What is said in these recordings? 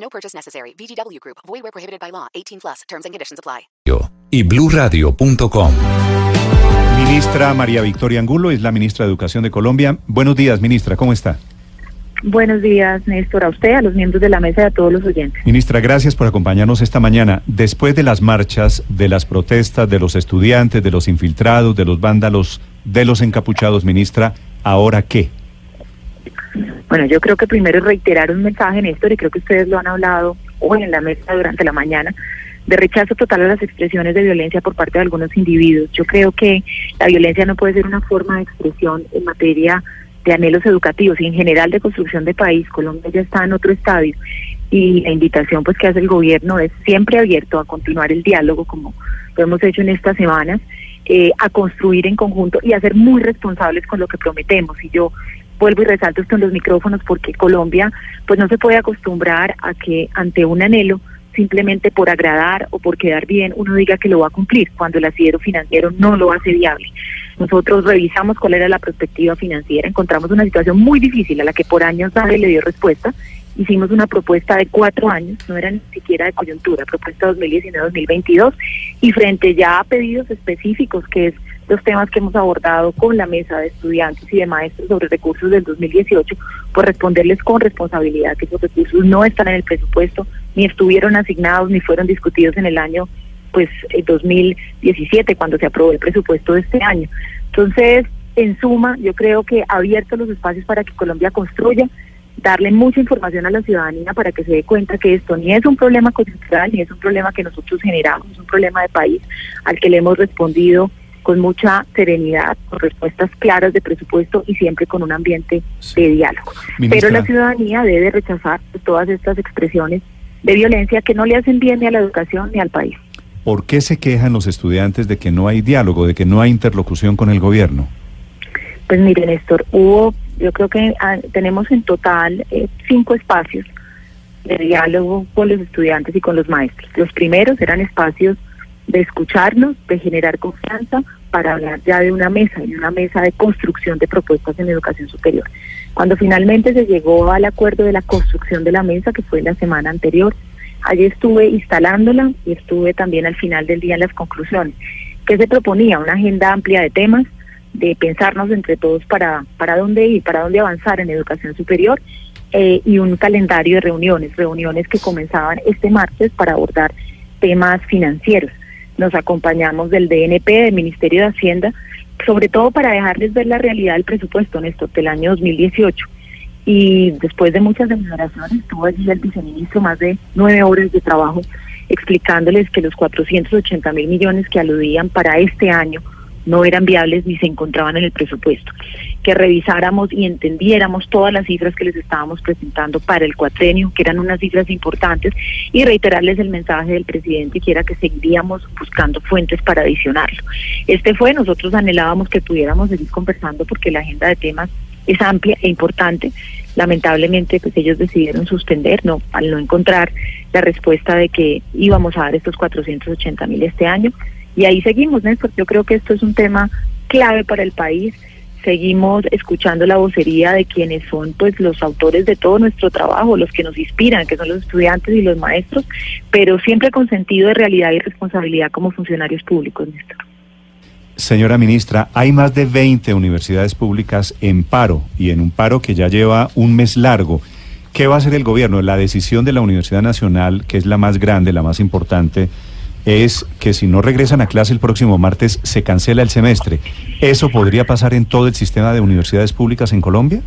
No purchase necessary. VGW Group. Void where prohibited by law. 18 plus. Terms and conditions apply. y bluradio.com. Ministra María Victoria Angulo es la ministra de Educación de Colombia. Buenos días, ministra, ¿cómo está? Buenos días, Néstor, a usted, a los miembros de la mesa y a todos los oyentes. Ministra, gracias por acompañarnos esta mañana. Después de las marchas, de las protestas, de los estudiantes, de los infiltrados, de los vándalos, de los encapuchados, ministra, ¿ahora qué? Bueno, yo creo que primero reiterar un mensaje, Néstor, y creo que ustedes lo han hablado hoy en la mesa durante la mañana, de rechazo total a las expresiones de violencia por parte de algunos individuos. Yo creo que la violencia no puede ser una forma de expresión en materia de anhelos educativos y en general de construcción de país. Colombia ya está en otro estadio y la invitación pues que hace el gobierno es siempre abierto a continuar el diálogo como lo hemos hecho en estas semanas, eh, a construir en conjunto y a ser muy responsables con lo que prometemos. Y yo vuelvo y resalto esto en los micrófonos porque Colombia pues no se puede acostumbrar a que ante un anhelo simplemente por agradar o por quedar bien uno diga que lo va a cumplir cuando el asidero financiero no lo hace viable. Nosotros revisamos cuál era la perspectiva financiera, encontramos una situación muy difícil a la que por años nadie le dio respuesta. Hicimos una propuesta de cuatro años, no era ni siquiera de coyuntura, propuesta 2019-2022, y frente ya a pedidos específicos, que es los temas que hemos abordado con la mesa de estudiantes y de maestros sobre recursos del 2018, por responderles con responsabilidad que esos recursos no están en el presupuesto, ni estuvieron asignados, ni fueron discutidos en el año pues el 2017 cuando se aprobó el presupuesto de este año. Entonces, en suma, yo creo que abiertos los espacios para que Colombia construya, darle mucha información a la ciudadanía para que se dé cuenta que esto ni es un problema coyuntural, ni es un problema que nosotros generamos, es un problema de país al que le hemos respondido con mucha serenidad, con respuestas claras de presupuesto y siempre con un ambiente de diálogo. Pero la ciudadanía debe rechazar todas estas expresiones de violencia que no le hacen bien ni a la educación ni al país. ¿Por qué se quejan los estudiantes de que no hay diálogo, de que no hay interlocución con el gobierno? Pues mire, Néstor, hubo, yo creo que ah, tenemos en total eh, cinco espacios de diálogo con los estudiantes y con los maestros. Los primeros eran espacios de escucharnos, de generar confianza para hablar ya de una mesa, y una mesa de construcción de propuestas en educación superior. Cuando finalmente se llegó al acuerdo de la construcción de la mesa, que fue la semana anterior, allí estuve instalándola y estuve también al final del día en las conclusiones. ¿Qué se proponía? Una agenda amplia de temas, de pensarnos entre todos para, para dónde ir, para dónde avanzar en educación superior eh, y un calendario de reuniones, reuniones que comenzaban este martes para abordar temas financieros nos acompañamos del DNP, del Ministerio de Hacienda, sobre todo para dejarles ver la realidad del presupuesto, Néstor, del año 2018. Y después de muchas demoraciones, estuvo allí el viceministro más de nueve horas de trabajo explicándoles que los 480 mil millones que aludían para este año no eran viables ni se encontraban en el presupuesto. Que revisáramos y entendiéramos todas las cifras que les estábamos presentando para el cuatrenio, que eran unas cifras importantes, y reiterarles el mensaje del presidente que era que seguiríamos buscando fuentes para adicionarlo. Este fue, nosotros anhelábamos que pudiéramos seguir conversando porque la agenda de temas es amplia e importante. Lamentablemente, pues ellos decidieron suspender, no, al no encontrar la respuesta de que íbamos a dar estos 480 mil este año. Y ahí seguimos, Néstor. Yo creo que esto es un tema clave para el país. Seguimos escuchando la vocería de quienes son pues los autores de todo nuestro trabajo, los que nos inspiran, que son los estudiantes y los maestros, pero siempre con sentido de realidad y responsabilidad como funcionarios públicos, Néstor. Señora ministra, hay más de 20 universidades públicas en paro y en un paro que ya lleva un mes largo. ¿Qué va a hacer el gobierno? La decisión de la Universidad Nacional, que es la más grande, la más importante, es que si no regresan a clase el próximo martes se cancela el semestre. ¿Eso podría pasar en todo el sistema de universidades públicas en Colombia?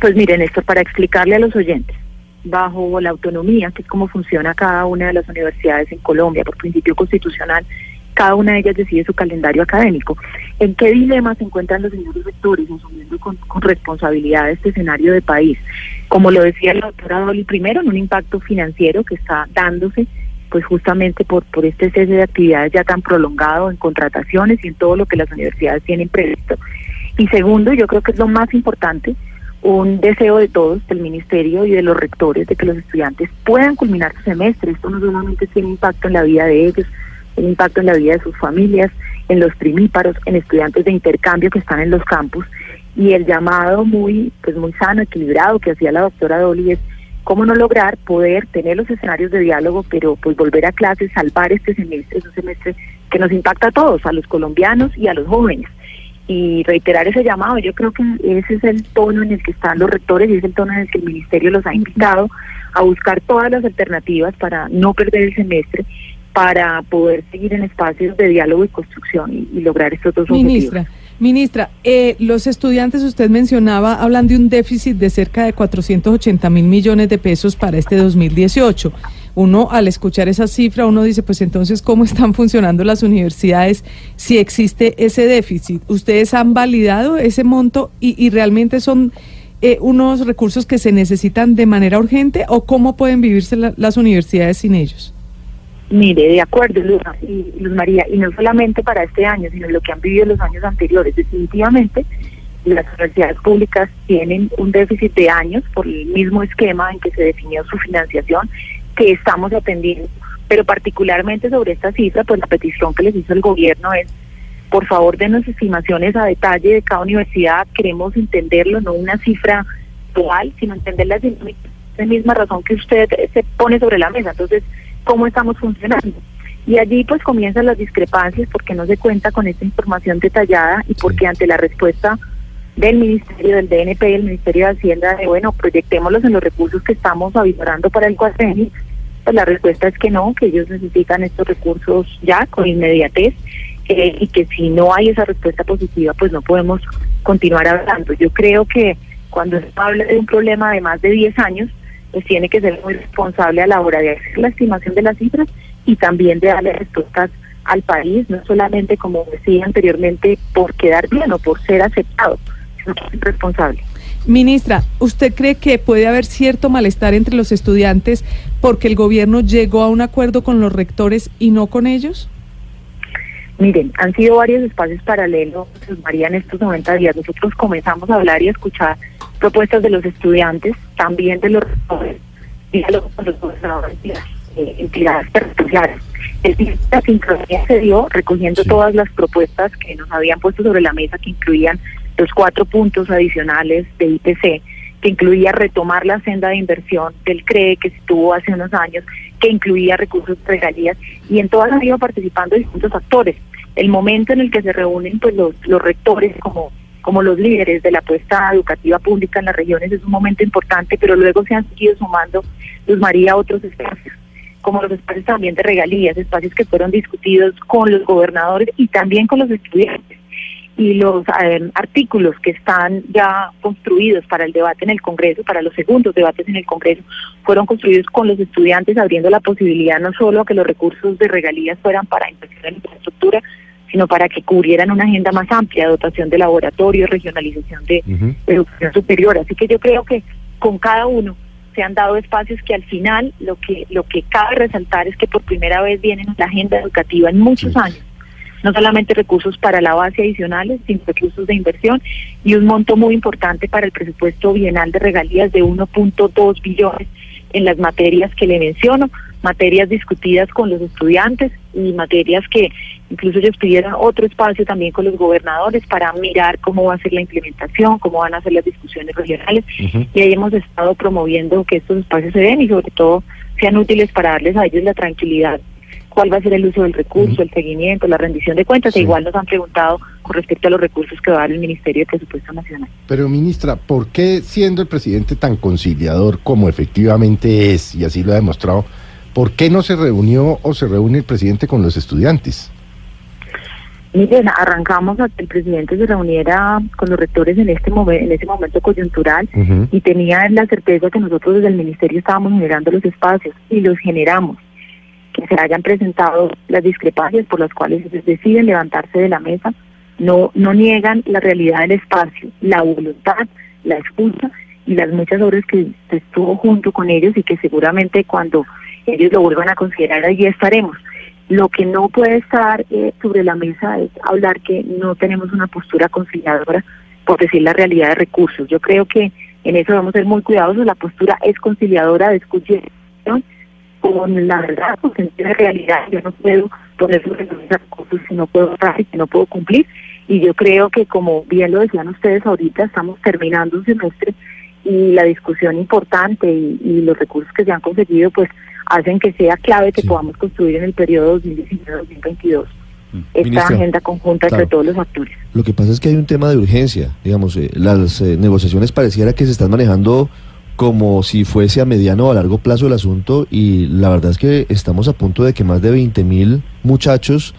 Pues miren, esto para explicarle a los oyentes, bajo la autonomía, que es como funciona cada una de las universidades en Colombia por principio constitucional, cada una de ellas decide su calendario académico. ¿En qué dilema se encuentran los señores rectores asumiendo con, con responsabilidad este escenario de país? Como lo decía la doctora Dolly, primero en un impacto financiero que está dándose pues justamente por, por este cese de actividades ya tan prolongado en contrataciones y en todo lo que las universidades tienen previsto. Y segundo, yo creo que es lo más importante, un deseo de todos, del ministerio y de los rectores, de que los estudiantes puedan culminar su semestre. Esto no solamente tiene impacto en la vida de ellos, tiene impacto en la vida de sus familias, en los primíparos, en estudiantes de intercambio que están en los campus. Y el llamado muy, pues muy sano, equilibrado que hacía la doctora Dolly es cómo no lograr poder tener los escenarios de diálogo, pero pues volver a clases, salvar este semestre, es un semestre que nos impacta a todos, a los colombianos y a los jóvenes. Y reiterar ese llamado, yo creo que ese es el tono en el que están los rectores y es el tono en el que el ministerio los ha invitado a buscar todas las alternativas para no perder el semestre, para poder seguir en espacios de diálogo y construcción y, y lograr estos dos Ministra. objetivos. Ministra, eh, los estudiantes, usted mencionaba, hablan de un déficit de cerca de 480 mil millones de pesos para este 2018. Uno, al escuchar esa cifra, uno dice, pues entonces, ¿cómo están funcionando las universidades si existe ese déficit? ¿Ustedes han validado ese monto y, realmente son eh, unos recursos que se necesitan de manera urgente o cómo pueden vivirse la- las universidades sin ellos? Mire, de acuerdo, Luz, y, Luz María, y no solamente para este año, sino lo que han vivido los años anteriores. Definitivamente, las universidades públicas tienen un déficit de años por el mismo esquema en que se definió su financiación que estamos atendiendo. Pero particularmente sobre esta cifra, pues la petición que les hizo el gobierno es, por favor, denos estimaciones a detalle de cada universidad. Queremos entenderlo, no una cifra actual, sino entender las la misma razón que usted se pone sobre la mesa. Entonces, ¿cómo estamos funcionando? Y allí pues comienzan las discrepancias porque no se cuenta con esta información detallada y porque ante la respuesta del Ministerio, del DNP y del Ministerio de Hacienda de, bueno, proyectémoslos en los recursos que estamos avisorando para el cuatrenio, pues la respuesta es que no, que ellos necesitan estos recursos ya con inmediatez eh, y que si no hay esa respuesta positiva, pues no podemos continuar hablando. Yo creo que cuando se habla de un problema de más de 10 años, pues tiene que ser muy responsable a la hora de hacer la estimación de las cifras y también de darle respuestas al país, no solamente, como decía anteriormente, por quedar bien o por ser aceptado, sino que es responsable. Ministra, ¿usted cree que puede haber cierto malestar entre los estudiantes porque el gobierno llegó a un acuerdo con los rectores y no con ellos? Miren, han sido varios espacios paralelos, María, en estos 90 días. Nosotros comenzamos a hablar y a escuchar propuestas de los estudiantes, también de los rectores, diálogo con los gobernadores y las eh, entidades territoriales. El día de la sincronía se dio recogiendo todas las propuestas que nos habían puesto sobre la mesa, que incluían los cuatro puntos adicionales de IPC, que incluía retomar la senda de inversión del CRE que se tuvo hace unos años, que incluía recursos de regalías, y en todas han ido participando distintos actores. El momento en el que se reúnen pues los, los rectores como, como los líderes de la apuesta educativa pública en las regiones es un momento importante, pero luego se han seguido sumando, Luz María, otros espacios como los espacios también de regalías, espacios que fueron discutidos con los gobernadores y también con los estudiantes. Y los eh, artículos que están ya construidos para el debate en el Congreso, para los segundos debates en el Congreso, fueron construidos con los estudiantes, abriendo la posibilidad no solo a que los recursos de regalías fueran para inversión en infraestructura, sino para que cubrieran una agenda más amplia, dotación de laboratorios, regionalización de, educación superior. Así que yo creo que con cada uno se han dado espacios que al final lo que lo que cabe resaltar es que por primera vez vienen en la agenda educativa en muchos años. No solamente recursos para la base adicionales, sino recursos de inversión y un monto muy importante para el presupuesto bienal de regalías de 1.2 billones en las materias que le menciono, materias discutidas con los estudiantes y materias que incluso ellos pidieron otro espacio también con los gobernadores para mirar cómo va a ser la implementación, cómo van a ser las discusiones regionales. Y ahí hemos estado promoviendo que estos espacios se den y sobre todo sean útiles para darles a ellos la tranquilidad cuál va a ser el uso del recurso, el seguimiento, la rendición de cuentas, e igual nos han preguntado con respecto a los recursos que va a dar el Ministerio de Presupuesto Nacional. Pero ministra, ¿por qué siendo el presidente tan conciliador como efectivamente es, y así lo ha demostrado, ¿por qué no se reunió o se reúne el presidente con los estudiantes? Miren, arrancamos a que el presidente se reuniera con los rectores en este momento, en ese momento coyuntural y tenía la certeza que nosotros desde el ministerio estábamos generando los espacios y los generamos. que se hayan presentado las discrepancias por las cuales ellos deciden levantarse de la mesa, no, no niegan la realidad del espacio, la voluntad, la escucha y las muchas horas que estuvo junto con ellos y que seguramente cuando ellos lo vuelvan a considerar allí estaremos. Lo que no puede estar eh, sobre la mesa es hablar que no tenemos una postura conciliadora, por decir la realidad de recursos. Yo creo que en eso debemos ser muy cuidadosos. La postura es conciliadora de escucha con la verdad, con sentido de realidad. Yo no puedo poner sobre recursos si no puedo dar y no puedo cumplir. Y yo creo que, como bien lo decían ustedes ahorita, estamos terminando un semestre y la discusión importante y, y los recursos que se han conseguido, pues hacen que sea clave que Sí. podamos construir en el periodo 2019-2022 esta Ministra, agenda conjunta claro. entre todos los actores. Lo que pasa es que hay un tema de urgencia. Digamos, eh, las eh, negociaciones pareciera que se están manejando como si fuese a mediano o a largo plazo el asunto y la verdad es que estamos a punto de que más de 20 mil muchachos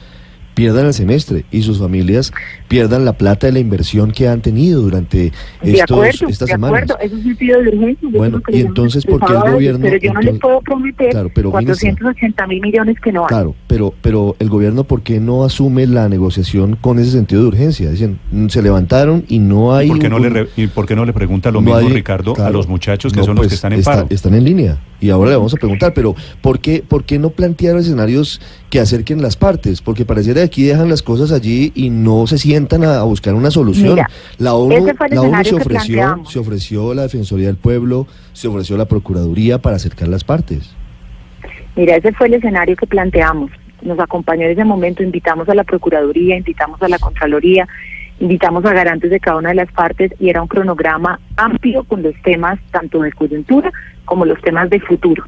pierdan el semestre y sus familias pierdan la plata de la inversión que han tenido durante De estos, acuerdo, estas de semanas. acuerdo, eso es un pedido de urgencia. Bueno, y entonces, ¿por qué el a gobierno- Pero yo no les entonces- puedo prometer Claro, pero, ministra, 480 mil millones que no hay. Claro, pero, pero el gobierno, ¿por qué no asume la negociación con ese sentido de urgencia? Dicen, mm, se levantaron y no hay... ¿Y por, qué no un- le re- ¿Y por qué no le pregunta lo no mismo, hay- Ricardo, a claro, los muchachos que no, son los pues, que están en está- paro? Están en línea. Y ahora le vamos a preguntar, pero ¿por qué, ¿por qué no plantear escenarios que acerquen las partes? Porque pareciera que aquí dejan las cosas allí y no se sientan a, a buscar una solución. Mira, la ONU, la ONU se ofreció, se ofreció la Defensoría del Pueblo, se ofreció la Procuraduría para acercar las partes. Mira, ese fue el escenario que planteamos. Nos acompañó en ese momento, invitamos a la Procuraduría, invitamos a la Contraloría, invitamos a garantes de cada una de las partes y era un cronograma amplio con los temas tanto de coyuntura como los temas de futuro.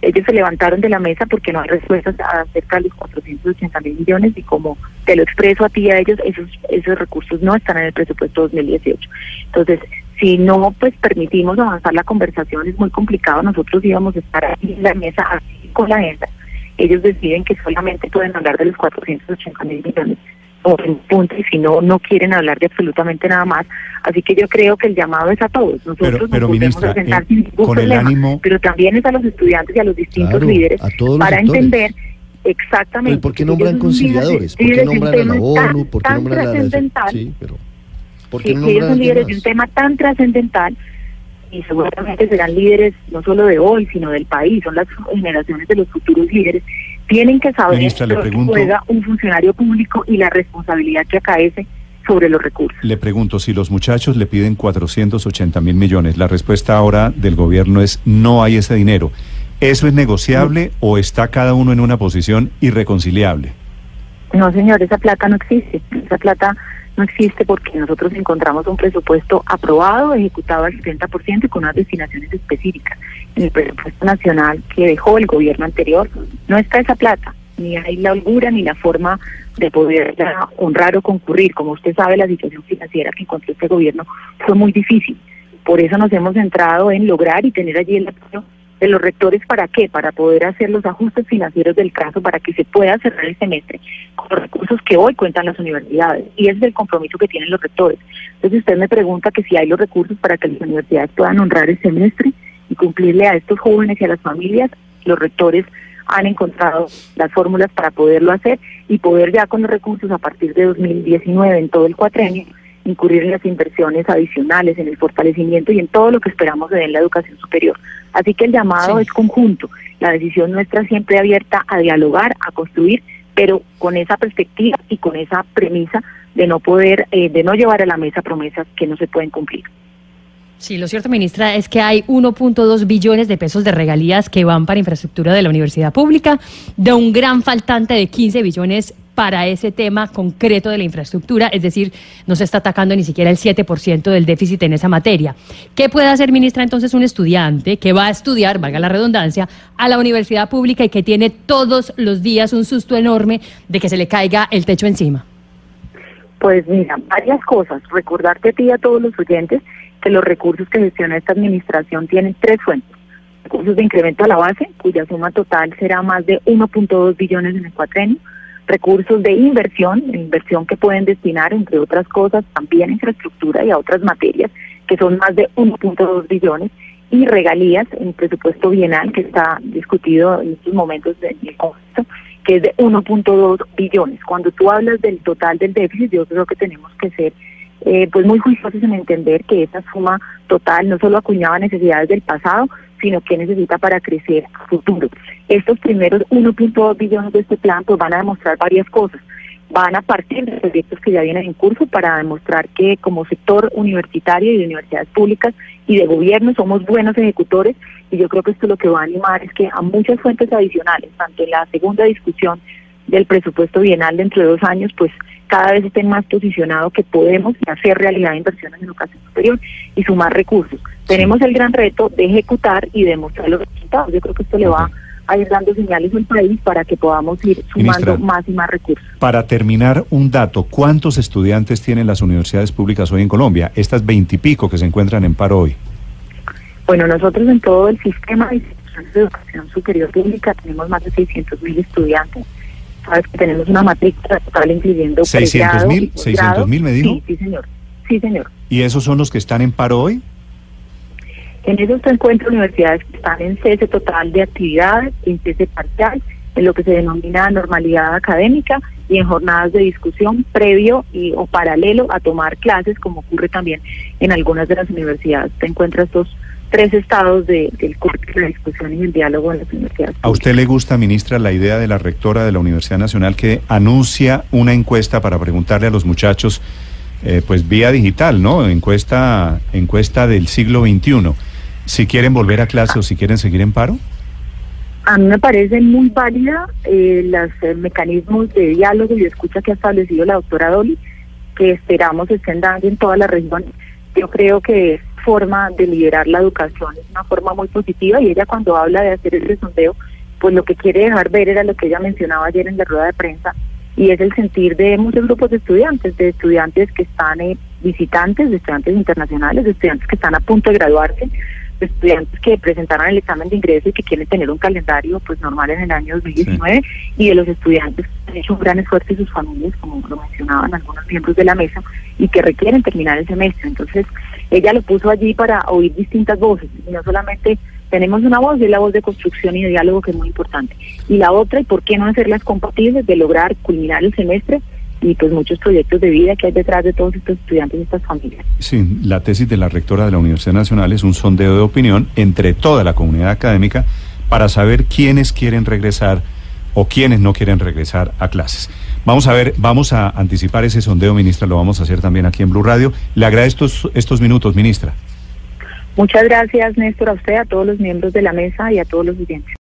Ellos se levantaron de la mesa porque no hay respuestas acerca de los 480 mil millones y como te lo expreso a ti y a ellos, esos, esos recursos no están en el presupuesto 2018. Entonces, si no pues permitimos avanzar la conversación es muy complicado, nosotros íbamos a estar aquí en la mesa así con la agenda. Ellos deciden que solamente pueden hablar de los 480 mil millones o en punto y si no, no quieren hablar de absolutamente nada más. Así que yo creo que el llamado es a todos. Nosotros Pero- pero, nos ministra, sentar eh, sin ningún con el problema, ánimo- pero también es a los estudiantes y a los distintos Claro, líderes a todos los para sectores. entender exactamente. ¿por qué nombran conciliadores? ¿Por qué nombran a la ONU? ¿Por qué nombran a la Sí, pero ¿por que, qué no que ellos son líderes de un tema tan trascendental y seguramente serán líderes no solo de hoy, sino del país, son las generaciones de los futuros líderes, tienen que saber Ministra, le lo que pregunto- juega un funcionario público y la responsabilidad que acaece sobre los recursos. Le pregunto, si los muchachos le piden 480 mil millones, la respuesta ahora del gobierno es no hay ese dinero. ¿Eso es negociable o está cada uno en una posición irreconciliable? No, señor, esa plata no existe. Esa plata no existe porque nosotros encontramos un presupuesto aprobado, ejecutado al 70% y con unas destinaciones específicas. En el presupuesto nacional que dejó el gobierno anterior no está esa plata, ni hay la holgura ni la forma de poder honrar o concurrir. Como usted sabe, la situación financiera que encontró este gobierno fue muy difícil. Por eso nos hemos centrado en lograr y tener allí el apoyo de los rectores para qué, para poder hacer los ajustes financieros del caso, para que se pueda cerrar el semestre con los recursos que hoy cuentan las universidades. Y es el compromiso que tienen los rectores. Entonces usted me pregunta que si hay los recursos para que las universidades puedan honrar el semestre y cumplirle a estos jóvenes y a las familias, los rectores han encontrado las fórmulas para poderlo hacer y poder ya con los recursos a partir de 2019 en todo el cuatrenio incurrir en las inversiones adicionales, en el fortalecimiento y en todo lo que esperamos de en la educación superior. Así que el llamado Sí. es conjunto. La decisión nuestra siempre abierta a dialogar, a construir, pero con esa perspectiva y con esa premisa de no poder, eh, de no llevar a la mesa promesas que no se pueden cumplir. Sí, lo cierto, ministra, es que hay 1.2 billones de pesos de regalías que van para infraestructura de la universidad pública, de un gran faltante de 15 billones para ese tema concreto de la infraestructura, es decir, no se está atacando ni siquiera el 7% del déficit en esa materia. ¿Qué puede hacer, ministra, entonces un estudiante que va a estudiar, valga la redundancia, a la universidad pública y que tiene todos los días un susto enorme de que se le caiga el techo encima? Pues mira, varias cosas. Recordarte a ti y a todos los oyentes que los recursos que gestiona esta administración tienen tres fuentes. Recursos de incremento a la base, cuya suma total será más de 1.2 billones en el cuatrenio. Recursos de inversión, inversión que pueden destinar, entre otras cosas, también a infraestructura y a otras materias, que son más de 1.2 billones. y regalías en presupuesto bienal que está discutido en estos momentos en el Congreso, que es de 1.2 billones. Cuando tú hablas del total del déficit, yo creo que tenemos que ser eh, pues muy juiciosos en entender que esa suma total no solo acuñaba necesidades del pasado, sino que necesita para crecer a futuro. Estos primeros 1.2 billones de este plan pues van a demostrar varias cosas van a partir de proyectos que ya vienen en curso para demostrar que como sector universitario y de universidades públicas y de gobierno somos buenos ejecutores y yo creo que esto lo que va a animar es que a muchas fuentes adicionales, tanto en la segunda discusión del presupuesto bienal dentro de dos años, pues cada vez estén más posicionados que podemos hacer realidad inversiones en educación superior y sumar recursos. Tenemos el gran reto de ejecutar y demostrar los resultados. Yo creo que esto le va a ir dando señales al país para que podamos ir sumando más y más recursos. Para terminar, un dato, ¿cuántos estudiantes tienen las universidades públicas hoy en Colombia? Estas veintipico que se encuentran en paro hoy. Bueno, nosotros en todo el sistema de instituciones de educación superior pública tenemos más de 600 mil estudiantes. Sabes que tenemos una matrícula total incluyendo 600 mil, 600 mil me dijo. Sí, sí, señor. Sí, señor. ¿Y esos son los que están en paro hoy? En esos se encuentran universidades que están en cese total de actividades, en cese parcial, en lo que se denomina normalidad académica y en jornadas de discusión previo y o paralelo a tomar clases, como ocurre también en algunas de las universidades. Te encuentras estos tres estados de, del curso de la discusión y el diálogo en las universidades. ¿A usted le gusta, ministra, la idea de la rectora de la Universidad Nacional que anuncia una encuesta para preguntarle a los muchachos, eh, pues vía digital, ¿no? Encuesta, encuesta del siglo XXI si quieren volver a clase o si quieren seguir en paro? A mí me parece muy válida eh, los eh, mecanismos de diálogo y de escucha que ha establecido la doctora Dolly, que esperamos estén dando en toda la región. Yo creo que forma de liderar la educación, es una forma muy positiva y ella cuando habla de hacer el sondeo, pues lo que quiere dejar ver era lo que ella mencionaba ayer en la rueda de prensa y es el sentir de muchos grupos de estudiantes, de estudiantes que están eh, visitantes, de estudiantes internacionales, de estudiantes que están a punto de graduarse, estudiantes que presentaron el examen de ingreso y que quieren tener un calendario pues normal en el año 2019 y de los estudiantes que han hecho un gran esfuerzo y sus familias, como lo mencionaban algunos miembros de la mesa, y que requieren terminar el semestre. Entonces, ella lo puso allí para oír distintas voces, y no solamente tenemos una voz, y es la voz de construcción y de diálogo que es muy importante. Y la otra, y por qué no hacerlas compatibles, de lograr culminar el semestre y pues muchos proyectos de vida que hay detrás de todos estos estudiantes y estas familias. Sí, la tesis de la rectora de la Universidad Nacional es un sondeo de opinión entre toda la comunidad académica para saber quiénes quieren regresar o quiénes no quieren regresar a clases. Vamos a ver, vamos a anticipar ese sondeo, ministra, lo vamos a hacer también aquí en Blue Radio. Le agradezco estos, estos minutos, ministra. Muchas gracias, Néstor, a usted, a todos los miembros de la mesa y a todos los oyentes.